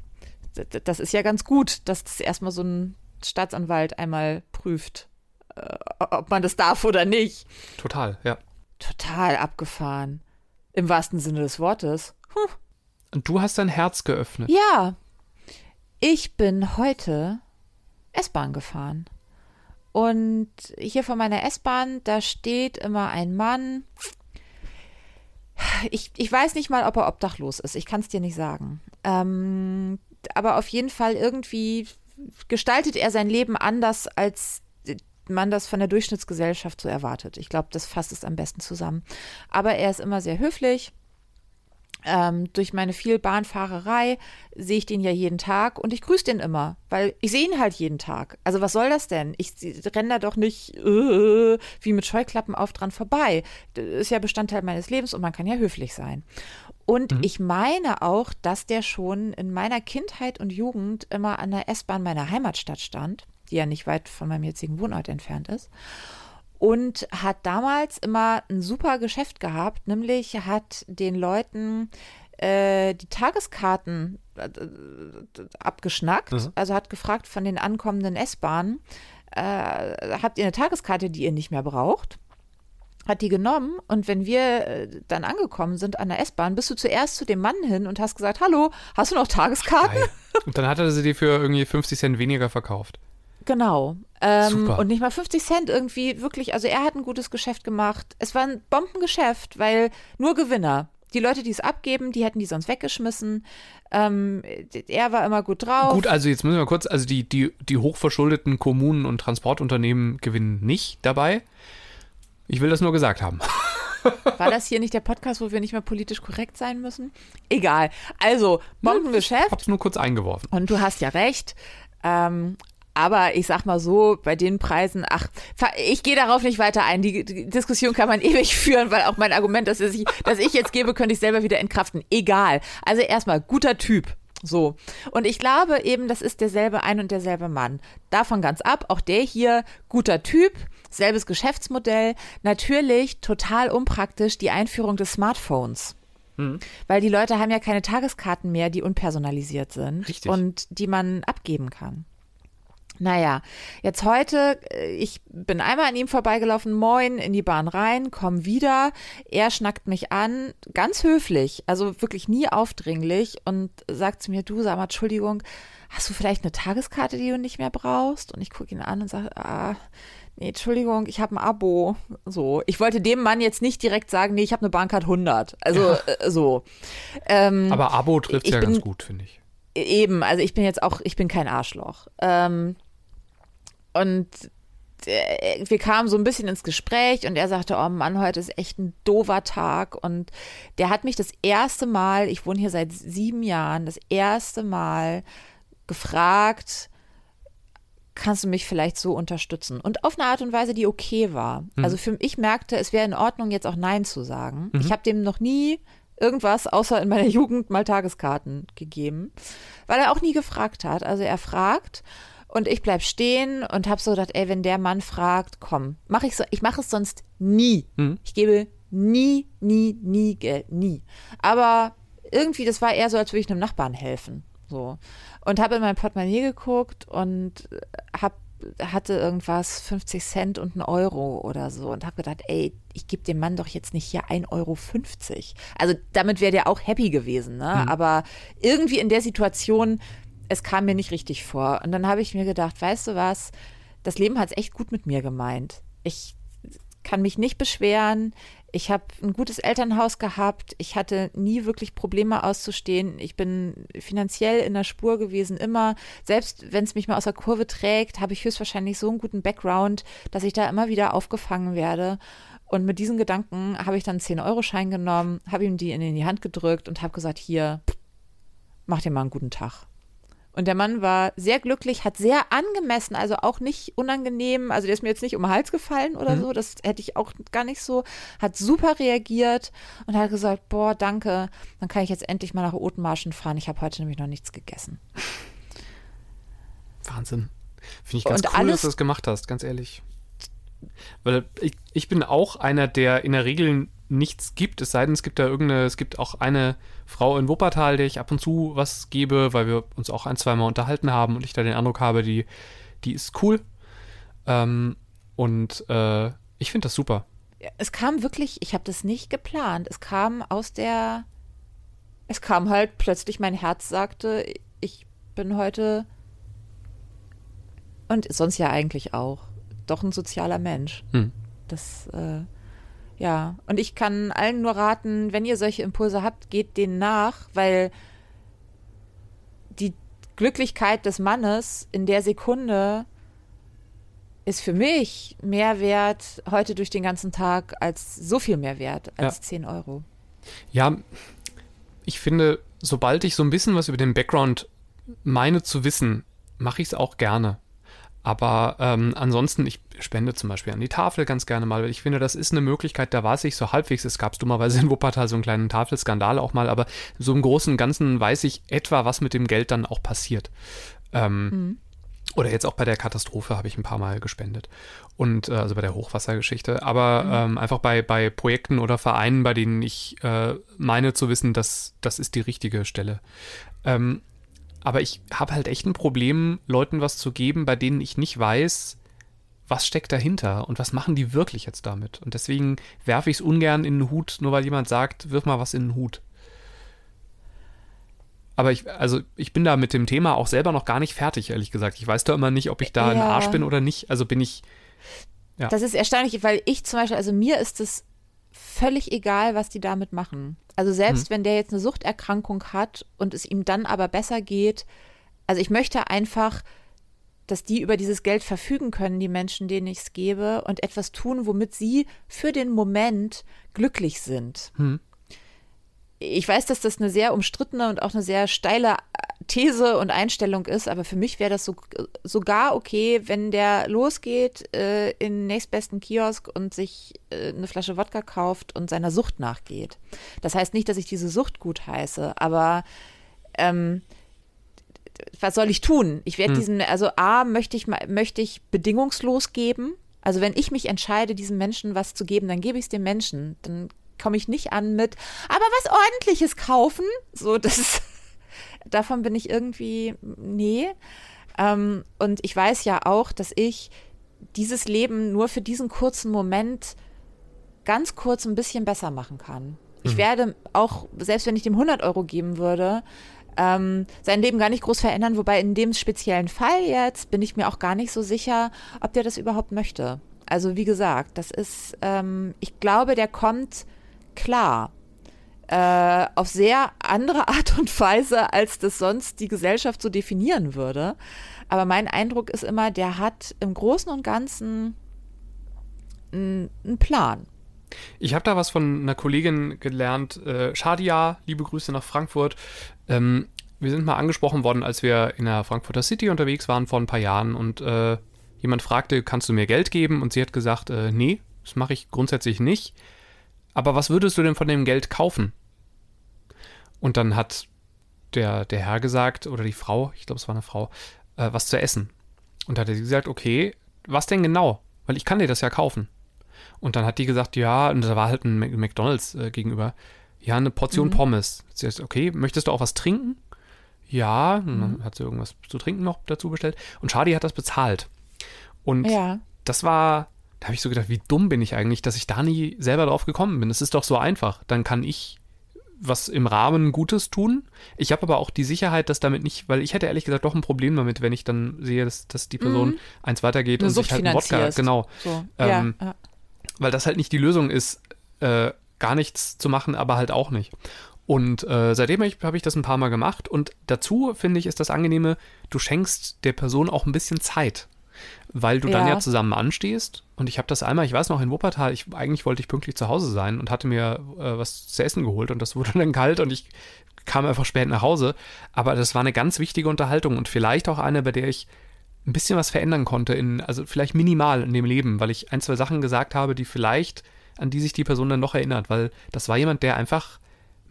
das ist ja ganz gut, dass das erstmal so ein Staatsanwalt einmal prüft, äh, ob man das darf oder nicht. Total, ja. Total abgefahren. Im wahrsten Sinne des Wortes. Hm. Und du hast dein Herz geöffnet. Ja, ich bin heute S-Bahn gefahren. Und hier vor meiner S-Bahn, da steht immer ein Mann. Ich, ich weiß nicht mal, ob er obdachlos ist. Ich kann es dir nicht sagen. Ähm, aber auf jeden Fall irgendwie gestaltet er sein Leben anders, als man das von der Durchschnittsgesellschaft so erwartet. Ich glaube, das fasst es am besten zusammen. Aber er ist immer sehr höflich. Ähm, durch meine viel Bahnfahrerei sehe ich den ja jeden Tag und ich grüße den immer, weil ich sehe ihn halt jeden Tag. Also was soll das denn? Ich renne da doch nicht äh, wie mit Scheuklappen auf dran vorbei. Das ist ja Bestandteil meines Lebens und man kann ja höflich sein. Und ich meine auch, dass der schon in meiner Kindheit und Jugend immer an der S-Bahn meiner Heimatstadt stand, die ja nicht weit von meinem jetzigen Wohnort entfernt ist und hat damals immer ein super Geschäft gehabt, nämlich hat den Leuten äh, die Tageskarten äh, abgeschnackt, Mhm. also hat gefragt von den ankommenden S-Bahnen, äh, habt ihr eine Tageskarte, die ihr nicht mehr braucht? Hat die genommen und wenn wir äh, dann angekommen sind an der S-Bahn, bist du zuerst zu dem Mann hin und hast gesagt, hallo, hast du noch Tageskarten? Geil. Und dann hat er sie dir für irgendwie 50 Cent weniger verkauft. Genau. Ähm, und nicht mal 50 Cent irgendwie, wirklich. Also er hat ein gutes Geschäft gemacht. Es war ein Bombengeschäft, weil nur Gewinner. Die Leute, die es abgeben, die hätten die sonst weggeschmissen. Ähm, er war immer gut drauf. Gut, also jetzt müssen wir kurz, also die, die, die hochverschuldeten Kommunen und Transportunternehmen gewinnen nicht dabei. Ich will das nur gesagt haben. War das hier nicht der Podcast, wo wir nicht mehr politisch korrekt sein müssen? Egal. Also, Bombengeschäft. Hab's nur kurz eingeworfen. Und du hast ja recht. Ähm, aber ich sag mal so, bei den Preisen, ach, ich gehe darauf nicht weiter ein. Die, die Diskussion kann man ewig führen, weil auch mein Argument, das ich, das ich jetzt gebe, könnte ich selber wieder entkraften. Egal. Also erstmal, guter Typ. So. Und ich glaube eben, das ist derselbe ein und derselbe Mann. Davon ganz ab, auch der hier, guter Typ, selbes Geschäftsmodell. Natürlich total unpraktisch die Einführung des Smartphones. Weil die Leute haben ja keine Tageskarten mehr, die unpersonalisiert sind Richtig. und die man abgeben kann. Naja, jetzt heute, äh, ich bin einmal an ihm vorbeigelaufen, moin, in die Bahn rein, komm wieder. Er schnackt mich an, ganz höflich, also wirklich nie aufdringlich und sagt zu mir, du, sag mal, Entschuldigung, hast du vielleicht eine Tageskarte, die du nicht mehr brauchst? Und ich gucke ihn an und sage, ah, nee, Entschuldigung, ich habe ein Abo. So, ich wollte dem Mann jetzt nicht direkt sagen, nee, ich habe eine Bahncard 100. Also äh, so. Ähm, Aber Abo trifft ja ganz bin- gut, finde ich. Eben, also ich bin jetzt auch, ich bin kein Arschloch. Ähm, und äh, wir kamen so ein bisschen ins Gespräch und er sagte, oh Mann, heute ist echt ein doofer Tag. Und der hat mich das erste Mal, ich wohne hier seit sieben Jahren, das erste Mal gefragt, kannst du mich vielleicht so unterstützen? Und auf eine Art und Weise, die okay war. Also für ich merkte, es wäre in Ordnung, jetzt auch Nein zu sagen. Ich habe dem noch nie irgendwas außer in meiner Jugend mal Tageskarten gegeben, weil er auch nie gefragt hat. Also er fragt und ich bleib stehen und habe so gedacht, ey, wenn der Mann fragt, komm, mach ich so, ich mache es sonst nie. Mhm. Ich gebe nie, nie, nie Geld, nie. Aber irgendwie, das war eher so, als würde ich einem Nachbarn helfen. So. Und habe in mein Portemonnaie geguckt und hab, hatte irgendwas 50 Cent und einen Euro oder so und habe gedacht, ey, ich gebe dem Mann doch jetzt nicht hier 1,50 Euro. Also damit wäre der auch happy gewesen, ne? Aber irgendwie in der Situation, es kam mir nicht richtig vor. Und dann habe ich mir gedacht, weißt du was, das Leben hat es echt gut mit mir gemeint. Ich kann mich nicht beschweren. Ich habe ein gutes Elternhaus gehabt. Ich hatte nie wirklich Probleme auszustehen. Ich bin finanziell in der Spur gewesen, immer. Selbst wenn es mich mal aus der Kurve trägt, habe ich höchstwahrscheinlich so einen guten Background, dass ich da immer wieder aufgefangen werde. Und mit diesen Gedanken habe ich dann einen 10-Euro-Schein genommen, habe ihm die in die Hand gedrückt und habe gesagt, hier, mach dir mal einen guten Tag. Und der Mann war sehr glücklich, hat sehr angemessen, also auch nicht unangenehm, also der ist mir jetzt nicht um den Hals gefallen oder so, das hätte ich auch gar nicht so, hat super reagiert und hat gesagt, boah, danke, dann kann ich jetzt endlich mal nach Othmarschen fahren, ich habe heute nämlich noch nichts gegessen. Wahnsinn. Finde ich ganz Und cool, dass du das gemacht hast, ganz ehrlich. Weil ich, ich bin auch einer, der in der Regel nichts gibt, es sei denn, es gibt da irgendeine, es gibt auch eine Frau in Wuppertal, der ich ab und zu was gebe, weil wir uns auch ein, zweimal unterhalten haben und ich da den Eindruck habe, die, die ist cool. Ähm, und äh, ich finde das super. Es kam wirklich, ich habe das nicht geplant, es kam aus der, es kam halt plötzlich, mein Herz sagte, ich bin heute und sonst ja eigentlich auch doch ein sozialer Mensch. Hm. Das, äh, ja. Und ich kann allen nur raten, wenn ihr solche Impulse habt, geht denen nach, weil die Glücklichkeit des Mannes in der Sekunde ist für mich mehr wert heute durch den ganzen Tag als so viel mehr wert als Ja. 10 Euro. Ja, ich finde, sobald ich so ein bisschen was über den Background meine zu wissen, mache ich es auch gerne. Aber ähm, ansonsten, ich spende zum Beispiel an die Tafel ganz gerne mal. weil Ich finde, das ist eine Möglichkeit, da weiß ich so halbwegs, es gab dummerweise in Wuppertal so einen kleinen Tafelskandal auch mal, aber so im Großen und Ganzen weiß ich etwa, was mit dem Geld dann auch passiert. Ähm, Oder jetzt auch bei der Katastrophe habe ich ein paar Mal gespendet. Und äh, also bei der Hochwassergeschichte. Aber ähm, einfach bei, bei Projekten oder Vereinen, bei denen ich äh, meine zu wissen, dass das ist die richtige Stelle. Ähm, aber ich habe halt echt ein Problem, Leuten was zu geben, bei denen ich nicht weiß, was steckt dahinter und was machen die wirklich jetzt damit. Und deswegen werfe ich es ungern in den Hut, nur weil jemand sagt, wirf mal was in den Hut. Aber ich, also ich bin da mit dem Thema auch selber noch gar nicht fertig, ehrlich gesagt. Ich weiß da immer nicht, ob ich da ein Ja. Arsch bin oder nicht. Also bin ich, Ja. Das ist erstaunlich, weil ich zum Beispiel, also mir ist es völlig egal, was die damit machen. Also selbst wenn der jetzt eine Suchterkrankung hat und es ihm dann aber besser geht, also ich möchte einfach, dass die über dieses Geld verfügen können, die Menschen, denen ich es gebe, und etwas tun, womit sie für den Moment glücklich sind. Ich weiß, dass das eine sehr umstrittene und auch eine sehr steile These und Einstellung ist, aber für mich wäre das so, sogar okay, wenn der losgeht äh, in den nächstbesten Kiosk und sich äh, eine Flasche Wodka kauft und seiner Sucht nachgeht. Das heißt nicht, dass ich diese Sucht gut heiße, aber ähm, was soll ich tun? Ich werde diesen, also A, möchte ich, möchte ich bedingungslos geben. Also wenn ich mich entscheide, diesem Menschen was zu geben, dann gebe ich es dem Menschen. Dann komme ich nicht an mit, aber was ordentliches kaufen. So, das ist, davon bin ich irgendwie, nee. Ähm, und ich weiß ja auch, dass ich dieses Leben nur für diesen kurzen Moment ganz kurz ein bisschen besser machen kann. Ich werde auch, selbst wenn ich dem 100 Euro geben würde, ähm, sein Leben gar nicht groß verändern. Wobei in dem speziellen Fall jetzt bin ich mir auch gar nicht so sicher, ob der das überhaupt möchte. Also wie gesagt, das ist, ähm, ich glaube, der kommt klar. Äh, auf sehr andere Art und Weise, als das sonst die Gesellschaft so definieren würde. Aber mein Eindruck ist immer, der hat im Großen und Ganzen einen Plan. Ich habe da was von einer Kollegin gelernt, äh, Shadia, liebe Grüße nach Frankfurt. Ähm, wir sind mal angesprochen worden, als wir in der Frankfurter City unterwegs waren vor ein paar Jahren und äh, jemand fragte, kannst du mir Geld geben? Und sie hat gesagt, äh, nee, das mache ich grundsätzlich nicht. Aber was würdest du denn von dem Geld kaufen? Und dann hat der, der Herr gesagt, oder die Frau, ich glaube, es war eine Frau, äh, was zu essen. Und da hat er gesagt, okay, was denn genau? Weil ich kann dir das ja kaufen. Und dann hat die gesagt, ja, und da war halt ein McDonalds äh, gegenüber, ja, eine Portion mhm. Pommes. Sie sagt, okay, möchtest du auch was trinken? Ja, und dann mhm. hat sie irgendwas zu trinken noch dazu bestellt. Und Shadi hat das bezahlt. Und ja. das war, da habe ich so gedacht, wie dumm bin ich eigentlich, dass ich da nie selber drauf gekommen bin. Es ist doch so einfach. Dann kann ich was im Rahmen Gutes tun. Ich habe aber auch die Sicherheit, dass damit nicht, weil ich hätte ehrlich gesagt doch ein Problem damit, wenn ich dann sehe, dass, dass die Person mhm. eins weitergeht Eine und Sucht sich halt einen Wodka, genau. So. Ähm, ja. Weil das halt nicht die Lösung ist, äh, gar nichts zu machen, aber halt auch nicht. Und äh, seitdem habe ich das ein paar Mal gemacht. Und dazu finde ich, ist das Angenehme, du schenkst der Person auch ein bisschen Zeit. Weil du ja. dann ja zusammen anstehst. Und ich habe das einmal, ich weiß noch, in Wuppertal, ich, eigentlich wollte ich pünktlich zu Hause sein und hatte mir äh, was zu essen geholt. Und das wurde dann kalt und ich kam einfach spät nach Hause. Aber das war eine ganz wichtige Unterhaltung und vielleicht auch eine, bei der ich ein bisschen was verändern konnte, in, also vielleicht minimal in dem Leben, weil ich ein, zwei Sachen gesagt habe, die vielleicht, an die sich die Person dann noch erinnert, weil das war jemand, der einfach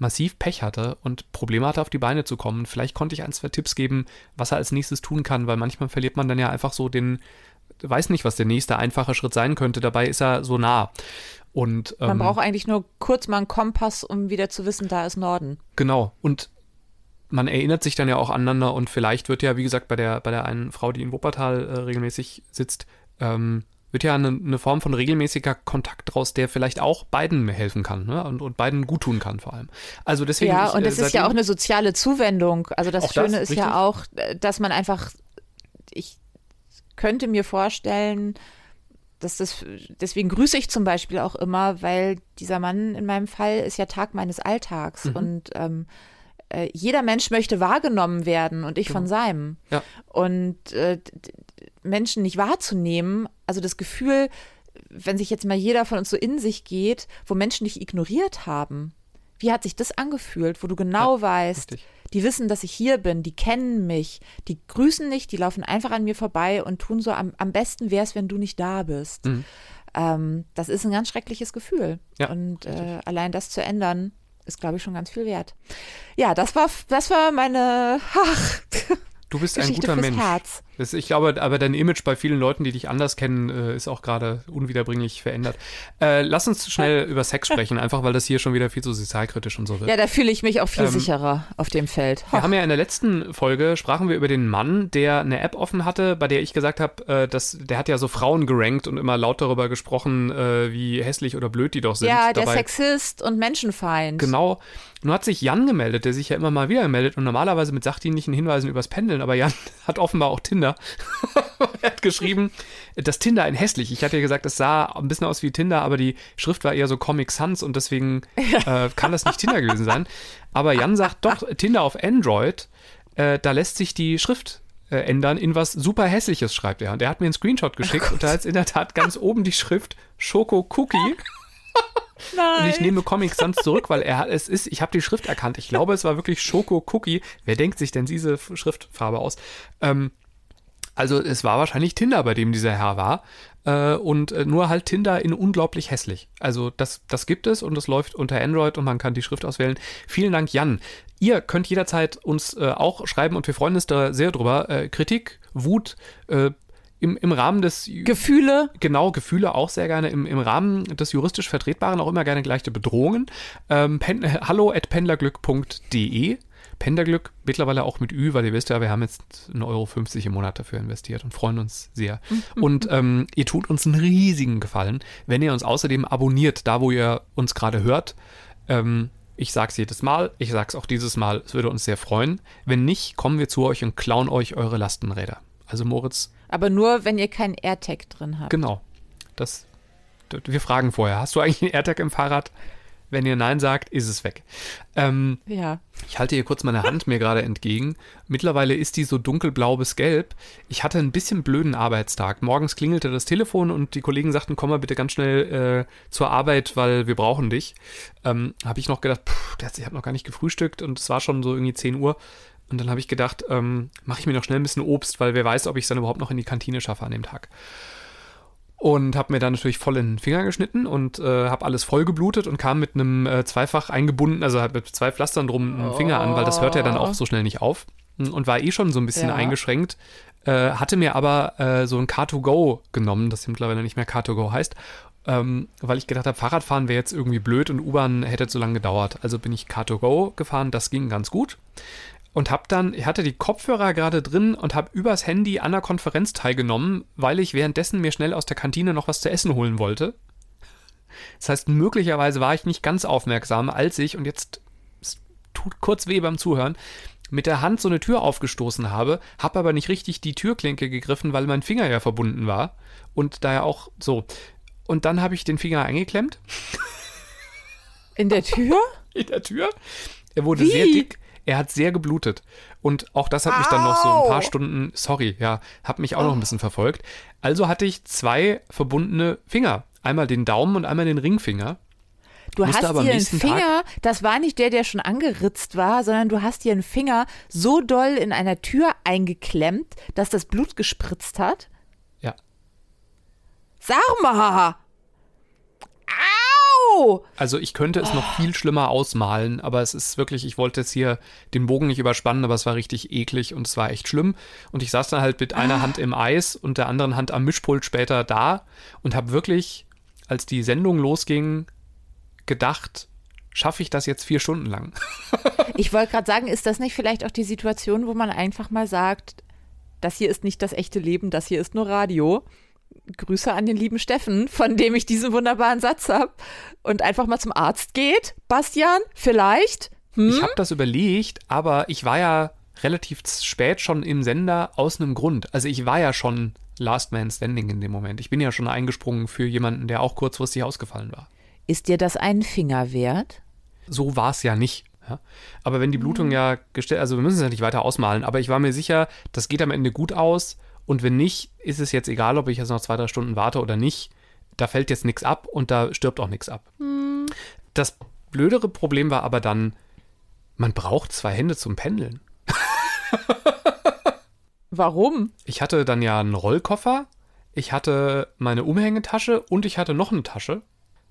massiv Pech hatte und Probleme hatte, auf die Beine zu kommen. Vielleicht konnte ich ein, zwei Tipps geben, was er als nächstes tun kann, weil manchmal verliert man dann ja einfach so den, weiß nicht, was der nächste einfache Schritt sein könnte. Dabei ist er so nah. Und, ähm, man braucht eigentlich nur kurz mal einen Kompass, um wieder zu wissen, da ist Norden. Genau. Und man erinnert sich dann ja auch aneinander und vielleicht wird ja, wie gesagt, bei der, bei der einen Frau, die in Wuppertal äh, regelmäßig sitzt, ähm, wird ja eine, eine, Form von regelmäßiger Kontakt draus, der vielleicht auch beiden helfen kann ne? und, und beiden gut tun kann vor allem. Also deswegen. Ja, ich, und das äh, ist ja auch eine soziale Zuwendung. Also das Schöne das, ist richtig? ja auch, dass man einfach, ich könnte mir vorstellen, dass das, deswegen grüße ich zum Beispiel auch immer, weil dieser Mann in meinem Fall ist ja Tag meines Alltags mhm. und ähm, äh, jeder Mensch möchte wahrgenommen werden und ich genau. von seinem. Ja. Und äh, Menschen nicht wahrzunehmen, also das Gefühl, wenn sich jetzt mal jeder von uns so in sich geht, wo Menschen dich ignoriert haben, wie hat sich das angefühlt, wo du genau ja, weißt, richtig. die wissen, dass ich hier bin, die kennen mich, die grüßen nicht, die laufen einfach an mir vorbei und tun so, am, am besten wäre es, wenn du nicht da bist. Mhm. Ähm, das ist ein ganz schreckliches Gefühl. Ja, und äh, allein das zu ändern, ist, glaube ich, schon ganz viel wert. Ja, das war, das war meine, ach, Du bist Geschichte ein guter Mensch. Herz. Das, ich glaube, aber dein Image bei vielen Leuten, die dich anders kennen, äh, ist auch gerade unwiederbringlich verändert. Äh, lass uns schnell über Sex sprechen, einfach weil das hier schon wieder viel zu sozialkritisch und so wird. Ja, da fühle ich mich auch viel ähm, sicherer auf dem Feld. Wir haben ja in der letzten Folge sprachen wir über den Mann, der eine App offen hatte, bei der ich gesagt habe, äh, dass der hat ja so Frauen gerankt und immer laut darüber gesprochen, äh, wie hässlich oder blöd die doch sind. Ja, der Dabei, Sexist und Menschenfeind. Genau. Nun hat sich Jan gemeldet, der sich ja immer mal wieder meldet und normalerweise mit sachdienlichen Hinweisen übers Pendeln, aber Jan hat offenbar auch Tinder. er hat geschrieben, dass Tinder ein hässlich. Ich hatte ja gesagt, es sah ein bisschen aus wie Tinder, aber die Schrift war eher so Comic Sans und deswegen äh, kann das nicht Tinder gewesen sein. Aber Jan sagt doch, Tinder auf Android, äh, da lässt sich die Schrift äh, ändern in was super hässliches, schreibt er. Und er hat mir einen Screenshot geschickt oh und da ist in der Tat ganz oben die Schrift Schoko Cookie. Nein. Und ich nehme Comic Sans zurück, weil er es ist, ich habe die Schrift erkannt. Ich glaube, es war wirklich Schoko Cookie. Wer denkt sich denn diese Schriftfarbe aus? Ähm, also es war wahrscheinlich Tinder, bei dem dieser Herr war. Äh, und äh, nur halt Tinder in unglaublich hässlich. Also das, das gibt es und es läuft unter Android und man kann die Schrift auswählen. Vielen Dank, Jan. Ihr könnt jederzeit uns äh, auch schreiben und wir freuen uns da sehr drüber. Äh, Kritik, Wut, äh, im, im Rahmen des Gefühle. Genau, Gefühle auch sehr gerne. Im, im Rahmen des juristisch Vertretbaren auch immer gerne gleiche Bedrohungen. Ähm, pen, hallo at pendlerglück.de. Pendlerglück, mittlerweile auch mit Ü, weil ihr wisst ja, wir haben jetzt 1,50 Euro im Monat dafür investiert und freuen uns sehr. Mhm. Und ähm, ihr tut uns einen riesigen Gefallen, wenn ihr uns außerdem abonniert, da wo ihr uns gerade hört. Ähm, ich sag's jedes Mal, ich sag's auch dieses Mal, es würde uns sehr freuen. Wenn nicht, kommen wir zu euch und klauen euch eure Lastenräder. Also Moritz, aber nur, wenn ihr keinen AirTag drin habt. Genau. Das, wir fragen vorher, hast du eigentlich einen AirTag im Fahrrad? Wenn ihr Nein sagt, ist es weg. Ähm, ja. Ich halte hier kurz meine Hand mir gerade entgegen. Mittlerweile ist die so dunkelblau bis gelb. Ich hatte ein bisschen blöden Arbeitstag. Morgens klingelte das Telefon und die Kollegen sagten, komm mal bitte ganz schnell äh, zur Arbeit, weil wir brauchen dich. Ähm, habe ich noch gedacht, pff, ich habe noch gar nicht gefrühstückt und es war schon so irgendwie 10 Uhr. Und dann habe ich gedacht, ähm, mache ich mir noch schnell ein bisschen Obst, weil wer weiß, ob ich es dann überhaupt noch in die Kantine schaffe an dem Tag. Und habe mir dann natürlich voll in den Finger geschnitten und äh, habe alles voll geblutet und kam mit einem äh, zweifach eingebunden, also halt mit zwei Pflastern drum einen Finger an, weil das hört ja dann auch so schnell nicht auf und war eh schon so ein bisschen Ja. eingeschränkt. Äh, hatte mir aber äh, so ein Car2Go genommen, das mittlerweile nicht mehr Car2Go heißt, ähm, weil ich gedacht habe, Fahrradfahren wäre jetzt irgendwie blöd und U-Bahn hätte zu lange gedauert. Also bin ich Car2Go gefahren, das ging ganz gut. Und hab dann, ich hatte die Kopfhörer gerade drin und habe übers Handy an der Konferenz teilgenommen, weil ich währenddessen mir schnell aus der Kantine noch was zu essen holen wollte. Das heißt, möglicherweise war ich nicht ganz aufmerksam, als ich, und jetzt tut kurz weh beim Zuhören, mit der Hand so eine Tür aufgestoßen habe, habe aber nicht richtig die Türklinke gegriffen, weil mein Finger ja verbunden war. Und daher auch so. Und dann habe ich den Finger eingeklemmt In der Tür? in der Tür. Er wurde Wie? sehr dick. Er hat sehr geblutet. Und auch das hat mich dann noch so ein paar Au. Stunden, sorry, ja, hat mich auch noch ein bisschen verfolgt. Also hatte ich zwei verbundene Finger. Einmal den Daumen und einmal den Ringfinger. Du hast dir einen nächsten Tag- Finger, das war nicht der, der schon angeritzt war, sondern du hast dir einen Finger so doll in einer Tür eingeklemmt, dass das Blut gespritzt hat. Ja. Sag mal! Also ich könnte es noch viel schlimmer ausmalen, aber es ist wirklich, ich wollte jetzt hier den Bogen nicht überspannen, aber es war richtig eklig und es war echt schlimm. Und ich saß dann halt mit einer Hand im Eis und der anderen Hand am Mischpult später da und habe wirklich, als die Sendung losging, gedacht, schaffe ich das jetzt vier Stunden lang? Ich wollte gerade sagen, ist das nicht vielleicht auch die Situation, wo man einfach mal sagt, das hier ist nicht das echte Leben, das hier ist nur Radio. Grüße an den lieben Steffen, von dem ich diesen wunderbaren Satz habe. Und einfach mal zum Arzt geht. Bastian, vielleicht? Hm? Ich habe das überlegt, aber ich war ja relativ spät schon im Sender aus einem Grund. Also ich war ja schon Last Man Standing in dem Moment. Ich bin ja schon eingesprungen für jemanden, der auch kurzfristig ausgefallen war. Ist dir das einen Finger wert? so war es ja nicht. Ja? Aber wenn die Blutung ja gestellt, also wir müssen es ja nicht weiter ausmalen, aber ich war mir sicher, das geht am Ende gut aus und wenn nicht, ist es jetzt egal, ob ich jetzt noch zwei, drei Stunden warte oder nicht. Da fällt jetzt nichts ab und da stirbt auch nichts ab. Das blödere Problem war aber dann, man braucht zwei Hände zum Pendeln. Warum? Ich hatte dann ja einen Rollkoffer, ich hatte meine Umhängetasche und ich hatte noch eine Tasche.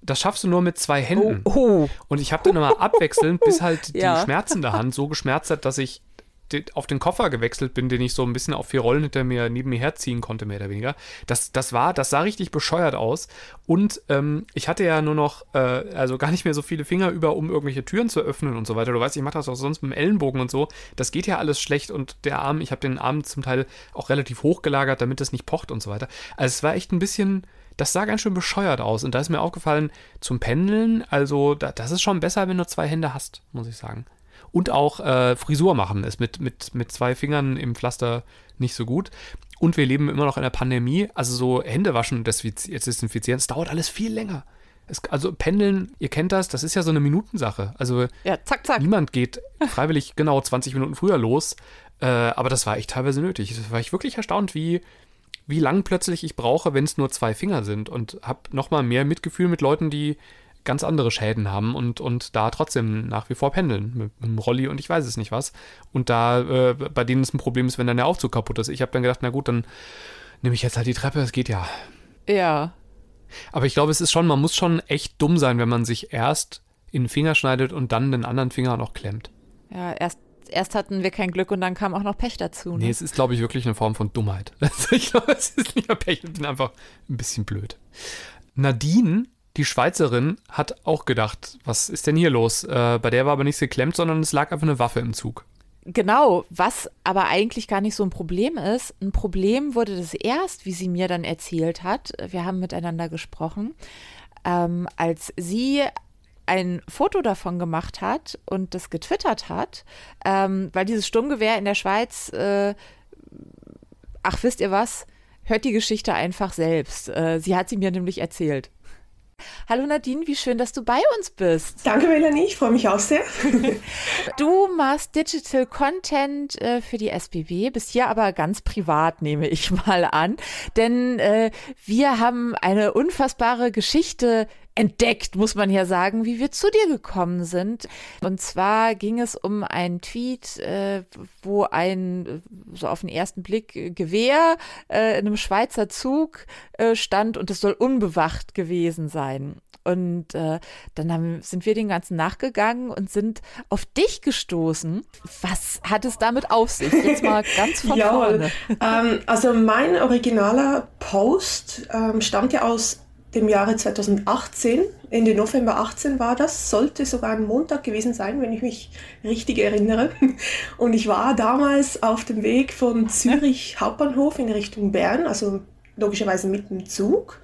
Das schaffst du nur mit zwei Händen. Oh. Und ich habe dann immer abwechselnd, bis halt die Ja. schmerzende Hand so geschmerzt hat, dass ich auf den Koffer gewechselt bin, den ich so ein bisschen auf vier Rollen hinter mir neben mir herziehen konnte, mehr oder weniger. Das, das war, das sah richtig bescheuert aus. Und ähm, ich hatte ja nur noch, äh, also gar nicht mehr so viele Finger über, um irgendwelche Türen zu öffnen und so weiter. Du weißt, ich mache das auch sonst mit dem Ellenbogen und so. Das geht ja alles schlecht und der Arm, ich habe den Arm zum Teil auch relativ hoch gelagert, damit es nicht pocht und so weiter. Also es war echt ein bisschen, das sah ganz schön bescheuert aus. Und da ist mir aufgefallen, zum Pendeln, also da, das ist schon besser, wenn du zwei Hände hast, muss ich sagen. Und auch äh, Frisur machen ist mit, mit, mit zwei Fingern im Pflaster nicht so gut. Und wir leben immer noch in der Pandemie. Also so Hände waschen und desinfiz- desinfizieren, das dauert alles viel länger. Es, also Pendeln, ihr kennt das, das ist ja so eine Minutensache. Also Ja, zack, zack. niemand geht freiwillig genau 20 Minuten früher los. Äh, aber das war echt teilweise nötig. Das war ich wirklich erstaunt, wie, wie lang plötzlich ich brauche, wenn es nur zwei Finger sind. Und habe nochmal mehr Mitgefühl mit Leuten, die ganz andere Schäden haben und, und da trotzdem nach wie vor pendeln. Mit, mit dem Rolli und ich weiß es nicht was. Und da, äh, bei denen es ein Problem ist, wenn dann der Aufzug kaputt ist. Ich habe dann gedacht, na gut, dann nehme ich jetzt halt die Treppe, es geht ja. Ja. Aber ich glaube, es ist schon, man muss schon echt dumm sein, wenn man sich erst in den Finger schneidet und dann den anderen Finger noch klemmt. Ja, erst, erst hatten wir kein Glück und dann kam auch noch Pech dazu. Ne? Nee, es ist, glaube ich, wirklich eine Form von Dummheit. Also ich glaube, es ist nicht mehr Pech, ich bin einfach ein bisschen blöd. Nadine, die Schweizerin, hat auch gedacht, was ist denn hier los? Äh, bei der war aber nichts geklemmt, sondern es lag einfach eine Waffe im Zug. Genau, was aber eigentlich gar nicht so ein Problem ist. Ein Problem wurde das erst, wie sie mir dann erzählt hat. Wir haben miteinander gesprochen, ähm, als sie ein Foto davon gemacht hat und das getwittert hat, ähm, weil dieses Sturmgewehr in der Schweiz, äh, ach wisst ihr was, hört die Geschichte einfach selbst. Äh, sie hat sie mir nämlich erzählt. Hallo Nadine, wie schön, dass du bei uns bist. Danke, Melanie, ich freue mich auch sehr. Du machst Digital Content äh, für die SBB, bist hier aber ganz privat, nehme ich mal an. Denn äh, wir haben eine unfassbare Geschichte entdeckt, muss man ja sagen, wie wir zu dir gekommen sind. Und zwar ging es um einen Tweet, äh, wo ein, so auf den ersten Blick, Gewehr äh, in einem Schweizer Zug äh, stand und es soll unbewacht gewesen sein. Und äh, dann haben, sind wir den ganzen nachgegangen und sind auf dich gestoßen. Was hat es damit auf sich? Jetzt mal ganz von vorne. Ähm, also mein originaler Post ähm, stammt ja aus dem Jahre 2018. Ende November 18 war das. Sollte sogar ein Montag gewesen sein, wenn ich mich richtig erinnere. Und ich war damals auf dem Weg von Zürich Hauptbahnhof in Richtung Bern, also logischerweise mit dem Zug.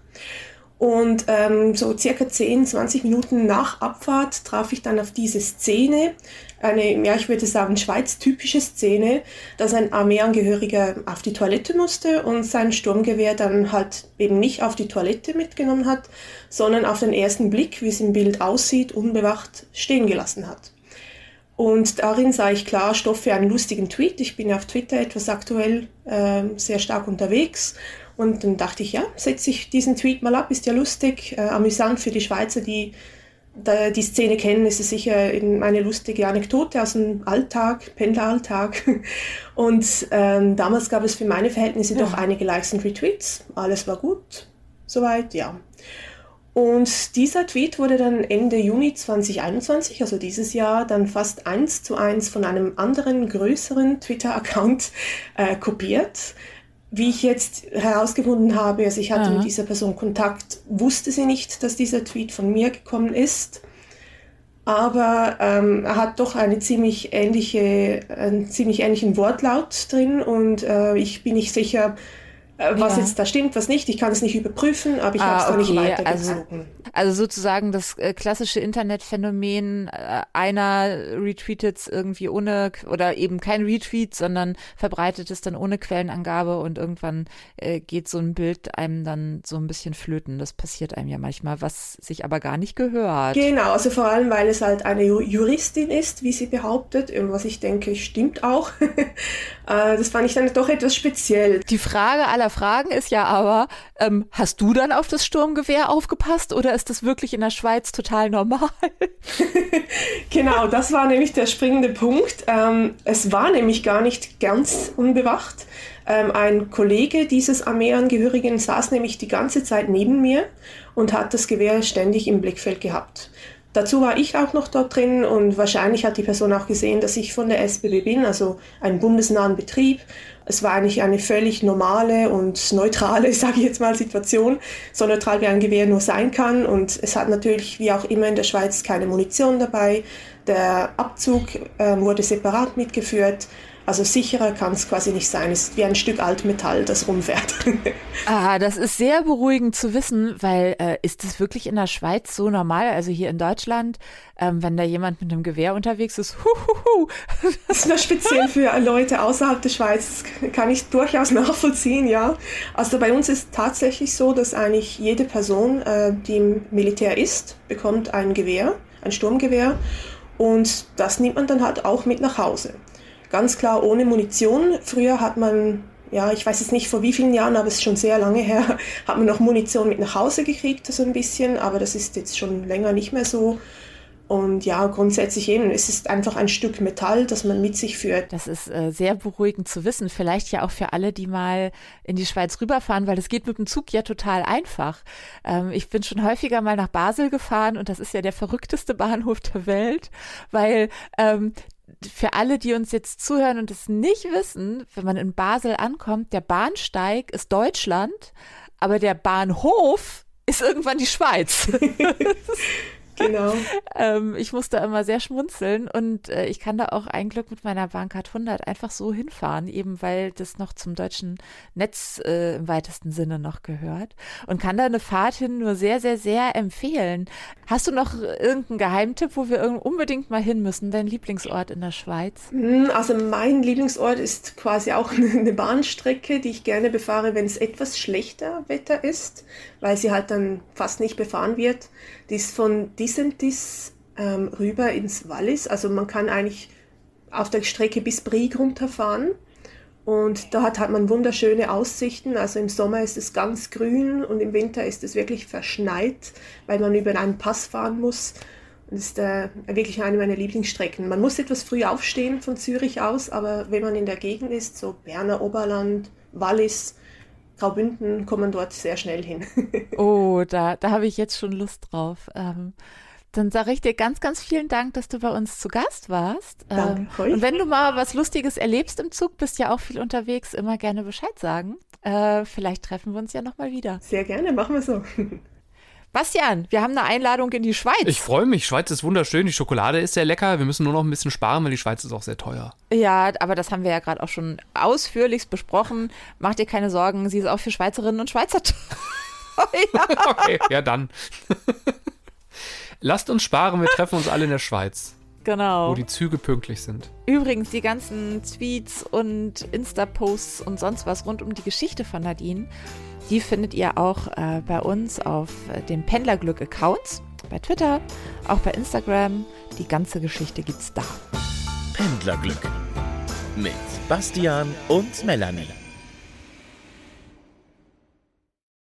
Und ähm, so circa 10, 20 Minuten nach Abfahrt traf ich dann auf diese Szene, eine, ja, ich würde sagen, Schweiz-typische Szene, dass ein Armeeangehöriger auf die Toilette musste und sein Sturmgewehr dann halt eben nicht auf die Toilette mitgenommen hat, sondern auf den ersten Blick, wie es im Bild aussieht, unbewacht stehen gelassen hat. Und darin sah ich klar Stoff für einen lustigen Tweet. Ich bin auf Twitter etwas aktuell äh, sehr stark unterwegs und dann dachte ich, ja, setze ich diesen Tweet mal ab, ist ja lustig, äh, amüsant für die Schweizer, die da die Szene kennen, ist es sicher eine lustige Anekdote aus dem Alltag, Pendleralltag. Und ähm, damals gab es für meine Verhältnisse ja. doch einige Likes und Retweets. Alles war gut, soweit, ja. Und dieser Tweet wurde dann Ende Juni 2021, also dieses Jahr, dann fast eins zu eins von einem anderen größeren Twitter-Account äh, kopiert wie ich jetzt herausgefunden habe, also ich hatte Aha. mit dieser Person Kontakt, wusste sie nicht, dass dieser Tweet von mir gekommen ist. Aber ähm, er hat doch eine ziemlich ähnliche, einen ziemlich ähnlichen Wortlaut drin und äh, ich bin nicht sicher, was ja. jetzt da stimmt, was nicht. Ich kann es nicht überprüfen, aber ich ah, habe es okay. nicht weitergezogen. Also, also sozusagen das äh, klassische Internetphänomen, äh, einer retweetet es irgendwie ohne oder eben kein Retweet, sondern verbreitet es dann ohne Quellenangabe und irgendwann äh, geht so ein Bild einem dann so ein bisschen flöten. Das passiert einem ja manchmal, was sich aber gar nicht gehört. Genau, also vor allem, weil es halt eine Juristin ist, wie sie behauptet, was ich denke, stimmt auch. das fand ich dann doch etwas speziell. Die Frage aller Fragen ist ja aber, ähm, hast du dann auf das Sturmgewehr aufgepasst oder ist das wirklich in der Schweiz total normal? genau, das war nämlich der springende Punkt. Ähm, es war nämlich gar nicht ganz unbewacht. Ähm, ein Kollege dieses Armeeangehörigen saß nämlich die ganze Zeit neben mir und hat das Gewehr ständig im Blickfeld gehabt. Dazu war ich auch noch dort drin und wahrscheinlich hat die Person auch gesehen, dass ich von der SBB bin, also einen bundesnahen Betrieb. Es war eigentlich eine völlig normale und neutrale, sage ich jetzt mal, Situation, so neutral wie ein Gewehr nur sein kann. Und es hat natürlich, wie auch immer in der Schweiz, keine Munition dabei. Der Abzug äh, wurde separat mitgeführt. Also sicherer kann es quasi nicht sein. Es ist wie ein Stück Altmetall, das rumfährt. ah, das ist sehr beruhigend zu wissen, weil äh, ist das wirklich in der Schweiz so normal? Also hier in Deutschland, ähm, wenn da jemand mit einem Gewehr unterwegs ist, huhuhu. Das ist nur speziell für Leute außerhalb der Schweiz, das kann ich durchaus nachvollziehen, ja. Also bei uns ist tatsächlich so, dass eigentlich jede Person, äh, die im Militär ist, bekommt ein Gewehr, ein Sturmgewehr. Und das nimmt man dann halt auch mit nach Hause ganz klar ohne Munition. Früher hat man, ja, ich weiß jetzt nicht vor wie vielen Jahren, aber es ist schon sehr lange her, hat man noch Munition mit nach Hause gekriegt, so ein bisschen, aber das ist jetzt schon länger nicht mehr so. Und ja, grundsätzlich eben, es ist einfach ein Stück Metall, das man mit sich führt. Das ist äh, sehr beruhigend zu wissen. Vielleicht ja auch für alle, die mal in die Schweiz rüberfahren, weil das geht mit dem Zug ja total einfach. Ähm, ich bin schon häufiger mal nach Basel gefahren und das ist ja der verrückteste Bahnhof der Welt, weil ähm, für alle, die uns jetzt zuhören und es nicht wissen, wenn man in Basel ankommt, der Bahnsteig ist Deutschland, aber der Bahnhof ist irgendwann die Schweiz. Genau. ähm, ich musste immer sehr schmunzeln und äh, ich kann da auch ein Glück mit meiner Bahncard 100 einfach so hinfahren, eben weil das noch zum deutschen Netz äh, im weitesten Sinne noch gehört und kann da eine Fahrt hin nur sehr, sehr, sehr empfehlen. Hast du noch irgendeinen Geheimtipp, wo wir unbedingt mal hin müssen, dein Lieblingsort in der Schweiz? Hm, also mein Lieblingsort ist quasi auch eine Bahnstrecke, die ich gerne befahre, wenn es etwas schlechter Wetter ist, weil sie halt dann fast nicht befahren wird. Die ist von Disentis ähm, rüber ins Wallis. Also man kann eigentlich auf der Strecke bis Brieg runterfahren. Und da hat, hat man wunderschöne Aussichten. Also im Sommer ist es ganz grün und im Winter ist es wirklich verschneit, weil man über einen Pass fahren muss. Das ist äh, wirklich eine meiner Lieblingsstrecken. Man muss etwas früh aufstehen von Zürich aus, aber wenn man in der Gegend ist, so Berner Oberland, Wallis, Graubünden, kommt man dort sehr schnell hin. oh, da, da habe ich jetzt schon Lust drauf. Ähm, dann sage ich dir ganz, ganz vielen Dank, dass du bei uns zu Gast warst. Danke ähm, und wenn du mal was Lustiges erlebst im Zug, bist ja auch viel unterwegs, immer gerne Bescheid sagen. Äh, vielleicht treffen wir uns ja nochmal wieder. Sehr gerne, machen wir so. Bastian, wir haben eine Einladung in die Schweiz. Ich freue mich. Schweiz ist wunderschön. Die Schokolade ist sehr lecker. Wir müssen nur noch ein bisschen sparen, weil die Schweiz ist auch sehr teuer. Ja, aber das haben wir ja gerade auch schon ausführlichst besprochen. Mach dir keine Sorgen. Sie ist auch für Schweizerinnen und Schweizer teuer. okay, ja dann. Lasst uns sparen. Wir treffen uns alle in der Schweiz. Genau. Wo die Züge pünktlich sind. Übrigens, die ganzen Tweets und Insta-Posts und sonst was rund um die Geschichte von Nadine die findet ihr auch äh, bei uns auf äh, den Pendlerglück-Accounts, bei Twitter, auch bei Instagram. Die ganze Geschichte gibt's da. Pendlerglück mit Bastian und Melanie.